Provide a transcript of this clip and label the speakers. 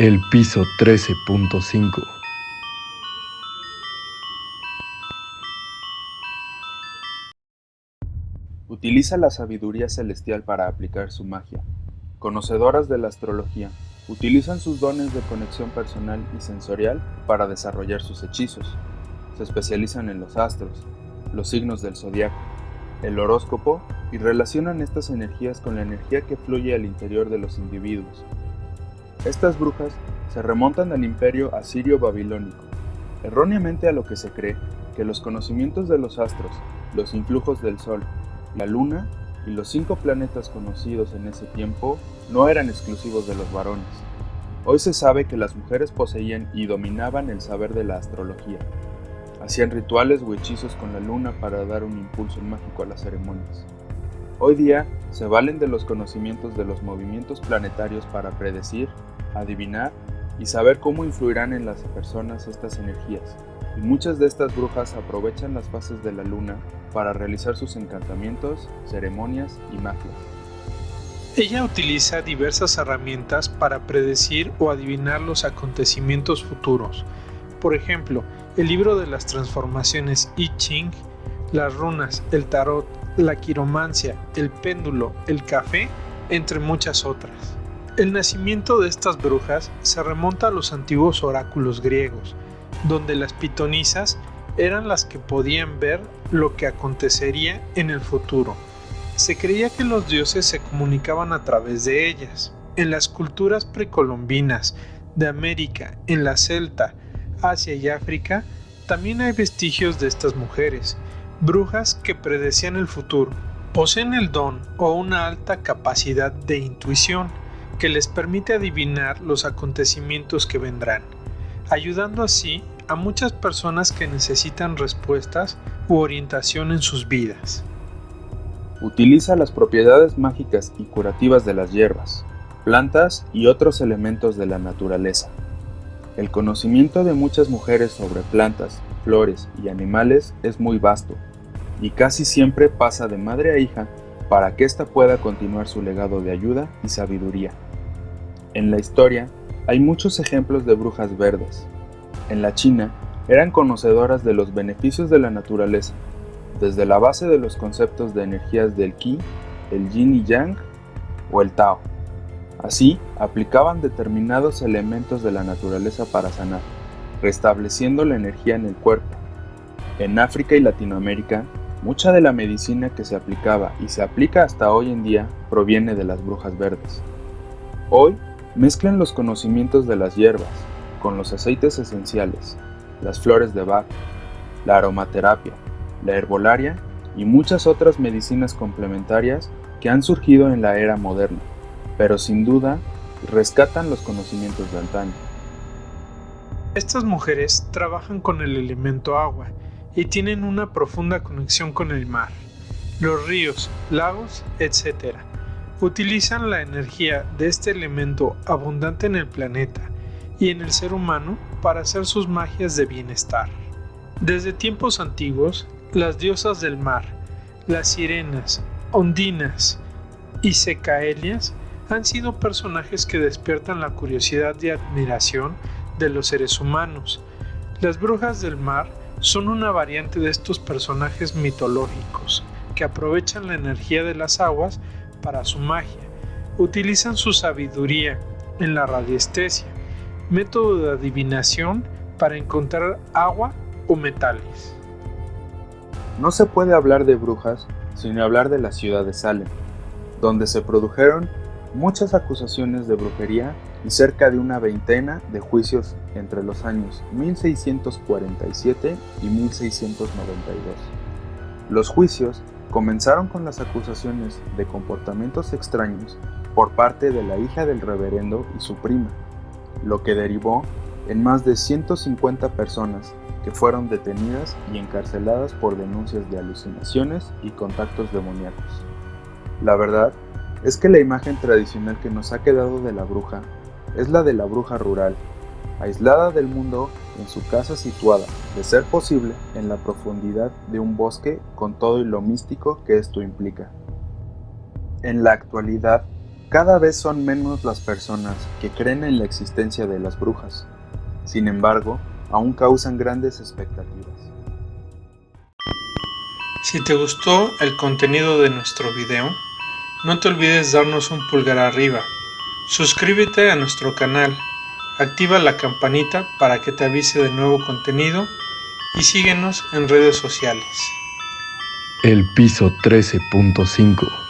Speaker 1: El piso 13.5
Speaker 2: Utiliza la sabiduría celestial para aplicar su magia. Conocedoras de la astrología, utilizan sus dones de conexión personal y sensorial para desarrollar sus hechizos. Se especializan en los astros, los signos del zodiaco, el horóscopo y relacionan estas energías con la energía que fluye al interior de los individuos, estas brujas se remontan al imperio asirio-babilónico, erróneamente a lo que se cree que los conocimientos de los astros, los influjos del Sol, la Luna y los cinco planetas conocidos en ese tiempo no eran exclusivos de los varones. Hoy se sabe que las mujeres poseían y dominaban el saber de la astrología. Hacían rituales o hechizos con la luna para dar un impulso mágico a las ceremonias. Hoy día se valen de los conocimientos de los movimientos planetarios para predecir, adivinar y saber cómo influirán en las personas estas energías. Y muchas de estas brujas aprovechan las fases de la luna para realizar sus encantamientos, ceremonias y magias.
Speaker 3: Ella utiliza diversas herramientas para predecir o adivinar los acontecimientos futuros. Por ejemplo, el libro de las transformaciones I Ching, las runas, el tarot, la quiromancia, el péndulo, el café, entre muchas otras. El nacimiento de estas brujas se remonta a los antiguos oráculos griegos, donde las pitonisas eran las que podían ver lo que acontecería en el futuro. Se creía que los dioses se comunicaban a través de ellas. En las culturas precolombinas de América, en la Celta, Asia y África, también hay vestigios de estas mujeres, brujas que predecían el futuro. Poseen el don o una alta capacidad de intuición que les permite adivinar los acontecimientos que vendrán, ayudando así a muchas personas que necesitan respuestas u orientación en sus vidas.
Speaker 2: Utiliza las propiedades mágicas y curativas de las hierbas, plantas y otros elementos de la naturaleza. El conocimiento de muchas mujeres sobre plantas, flores y animales es muy vasto y casi siempre pasa de madre a hija para que ésta pueda continuar su legado de ayuda y sabiduría. En la historia hay muchos ejemplos de brujas verdes. En la China eran conocedoras de los beneficios de la naturaleza, desde la base de los conceptos de energías del Qi, el Yin y Yang o el Tao. Así, aplicaban determinados elementos de la naturaleza para sanar, restableciendo la energía en el cuerpo. En África y Latinoamérica, mucha de la medicina que se aplicaba y se aplica hasta hoy en día proviene de las brujas verdes. Hoy Mezclan los conocimientos de las hierbas con los aceites esenciales, las flores de Bach, la aromaterapia, la herbolaria y muchas otras medicinas complementarias que han surgido en la era moderna, pero sin duda rescatan los conocimientos de antaño.
Speaker 3: Estas mujeres trabajan con el elemento agua y tienen una profunda conexión con el mar, los ríos, lagos, etc utilizan la energía de este elemento abundante en el planeta y en el ser humano para hacer sus magias de bienestar. Desde tiempos antiguos, las diosas del mar, las sirenas, ondinas y secaelias han sido personajes que despiertan la curiosidad y admiración de los seres humanos. Las brujas del mar son una variante de estos personajes mitológicos que aprovechan la energía de las aguas para su magia. Utilizan su sabiduría en la radiestesia, método de adivinación para encontrar agua o metales.
Speaker 2: No se puede hablar de brujas sin hablar de la ciudad de Salem, donde se produjeron muchas acusaciones de brujería y cerca de una veintena de juicios entre los años 1647 y 1692. Los juicios Comenzaron con las acusaciones de comportamientos extraños por parte de la hija del reverendo y su prima, lo que derivó en más de 150 personas que fueron detenidas y encarceladas por denuncias de alucinaciones y contactos demoníacos. La verdad es que la imagen tradicional que nos ha quedado de la bruja es la de la bruja rural, aislada del mundo en su casa situada, de ser posible, en la profundidad de un bosque con todo y lo místico que esto implica. En la actualidad, Cada vez son menos las personas que creen en la existencia de las brujas. Sin embargo, aún causan grandes expectativas.
Speaker 3: Si te gustó el contenido de nuestro video, no te olvides darnos un pulgar arriba. Suscríbete a nuestro canal, activa la campanita para que te avise de nuevo contenido y síguenos en redes sociales.
Speaker 1: El piso 13.5